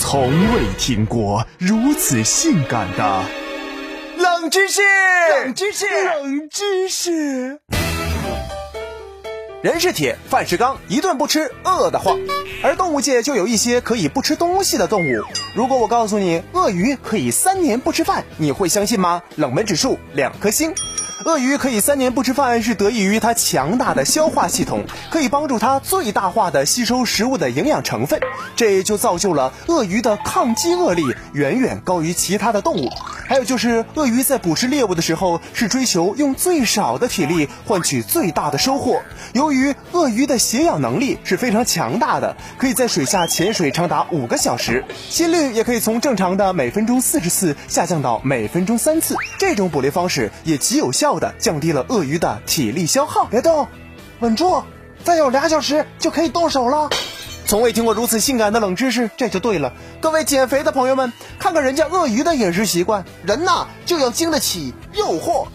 从未听过如此性感的冷知识，冷知识，冷知识。人是铁，饭是钢，一顿不吃饿得慌。而动物界就有一些可以不吃东西的动物。如果我告诉你鳄鱼可以三年不吃饭，你会相信吗？冷门指数两颗星。鳄鱼可以三年不吃饭，是得益于它强大的消化系统，可以帮助它最大化的吸收食物的营养成分，这就造就了鳄鱼的抗饥饿力远远高于其他的动物。还有就是，鳄鱼在捕食猎物的时候是追求用最少的体力换取最大的收获。由于鳄鱼的携氧能力是非常强大的，可以在水下潜水长达五个小时，心率也可以从正常的每分钟四十次下降到每分钟三次。这种捕猎方式也极有效的降低了鳄鱼的体力消耗。别动，稳住，再有俩小时就可以动手了。从未听过如此性感的冷知识，这就对了。各位减肥的朋友们，看看人家鳄鱼的饮食习惯，人呐就要经得起诱惑。